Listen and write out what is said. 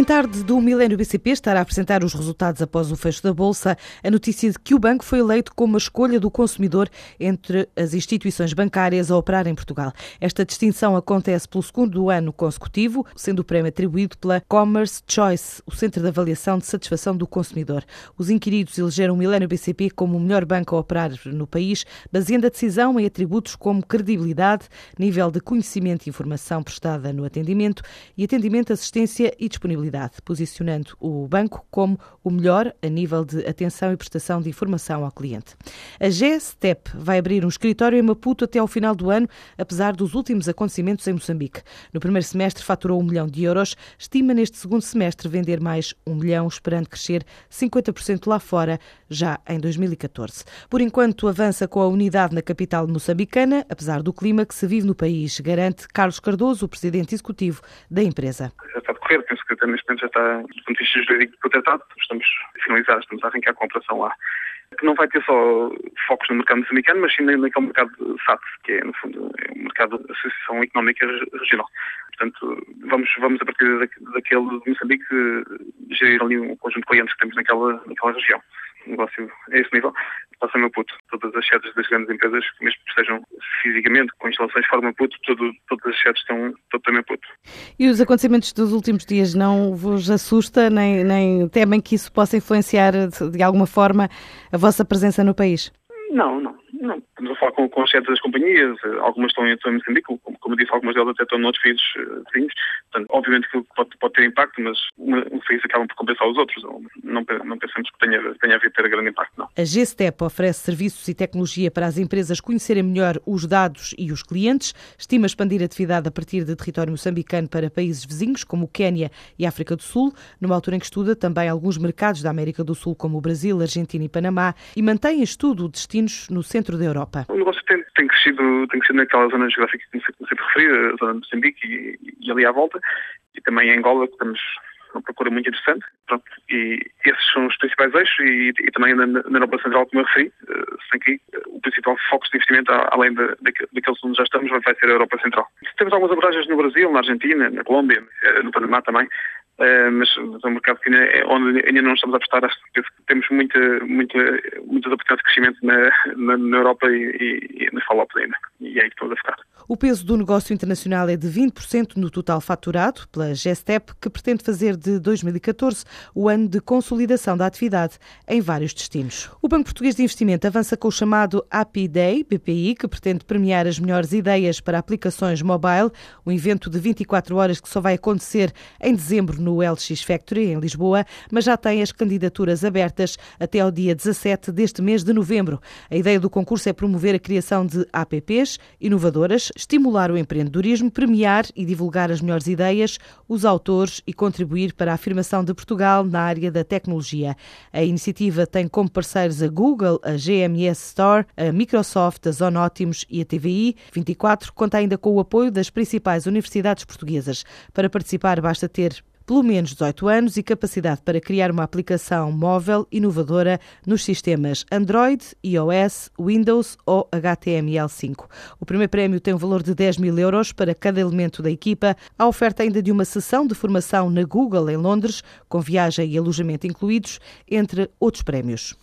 Em tarde do Milênio BCP estará a apresentar os resultados após o fecho da Bolsa a notícia de que o banco foi eleito como a escolha do consumidor entre as instituições bancárias a operar em Portugal. Esta distinção acontece pelo segundo ano consecutivo, sendo o prémio atribuído pela Commerce Choice, o Centro de Avaliação de Satisfação do Consumidor. Os inquiridos elegeram o Milênio BCP como o melhor banco a operar no país, baseando a decisão em atributos como credibilidade, nível de conhecimento e informação prestada no atendimento e atendimento, assistência e disponibilidade posicionando o banco como o melhor a nível de atenção e prestação de informação ao cliente. A GSTEP vai abrir um escritório em Maputo até ao final do ano, apesar dos últimos acontecimentos em Moçambique. No primeiro semestre faturou um milhão de euros, estima neste segundo semestre vender mais um milhão, esperando crescer 50% lá fora, já em 2014. Por enquanto, avança com a unidade na capital moçambicana, apesar do clima que se vive no país, garante Carlos Cardoso, o presidente executivo da empresa. A decorrer, penso que neste momento já está, do ponto de vista jurídico, protetado, estamos finalizados, estamos a arrancar a operação lá. Que não vai ter só focos no mercado moçambicano, mas sim naquele mercado SAT, que é, no fundo, é um mercado de Associação Económica Regional. Portanto, vamos, vamos a partir daquele de Moçambique, gerir ali um conjunto de clientes que temos naquela, naquela região. Negócio é esse nível passa a Maputo. Todas as sedes das grandes empresas, mesmo que estejam fisicamente com instalações fora de Maputo, todo, todas as sedes estão, estão em Maputo. E os acontecimentos dos últimos dias não vos assusta, nem, nem temem que isso possa influenciar de, de alguma forma a vossa presença no país? Não, não. Não, estamos a falar com, com os chefes das companhias, algumas estão estão em Moçambique, como, como disse, algumas delas até estão noutros países vizinhos. Portanto, obviamente que pode, pode ter impacto, mas um país acabam por compensar os outros. Não, não pensamos que tenha, tenha a ver ter grande impacto, não. A GSTEP oferece serviços e tecnologia para as empresas conhecerem melhor os dados e os clientes. Estima expandir a atividade a partir de território moçambicano para países vizinhos, como o Quénia e a África do Sul, numa altura em que estuda também alguns mercados da América do Sul, como o Brasil, Argentina e Panamá, e mantém em estudo destinos no centro centro da Europa? O negócio tem, tem, crescido, tem crescido naquela zona geográfica que comecei a referir, a zona de Moçambique e, e, ali à volta, e também em Angola, que estamos uma procura muito interessante. Pronto, e esses são os principais eixos e, e também na, na, Europa Central, como eu referi, uh, sem que uh, o principal foco de investimento, além de, daqueles onde já estamos, vai ser a Europa Central. Temos algumas abordagens no Brasil, na Argentina, na Colômbia, uh, no Panamá também, Uh, mas, é um mercado que ainda, onde ainda não estamos a apostar. Temos muita, muita, muitas oportunidades de crescimento na, na, na Europa e, e, e follow-ups ainda. E é aí que estamos a ficar. O peso do negócio internacional é de 20% no total faturado pela GESTEP, que pretende fazer de 2014 o ano de consolidação da atividade em vários destinos. O Banco Português de Investimento avança com o chamado API Day, BPI, que pretende premiar as melhores ideias para aplicações mobile, um evento de 24 horas que só vai acontecer em dezembro no LX Factory, em Lisboa, mas já tem as candidaturas abertas até ao dia 17 deste mês de novembro. A ideia do concurso é promover a criação de APPs inovadoras, estimular o empreendedorismo, premiar e divulgar as melhores ideias, os autores e contribuir para a afirmação de Portugal na área da tecnologia. A iniciativa tem como parceiros a Google, a GMS Store, a Microsoft, a Zonótimos e a TVI. 24 conta ainda com o apoio das principais universidades portuguesas. Para participar basta ter pelo menos 18 anos e capacidade para criar uma aplicação móvel inovadora nos sistemas Android, iOS, Windows ou HTML5. O primeiro prémio tem um valor de 10 mil euros para cada elemento da equipa. Há oferta ainda de uma sessão de formação na Google em Londres, com viagem e alojamento incluídos, entre outros prémios.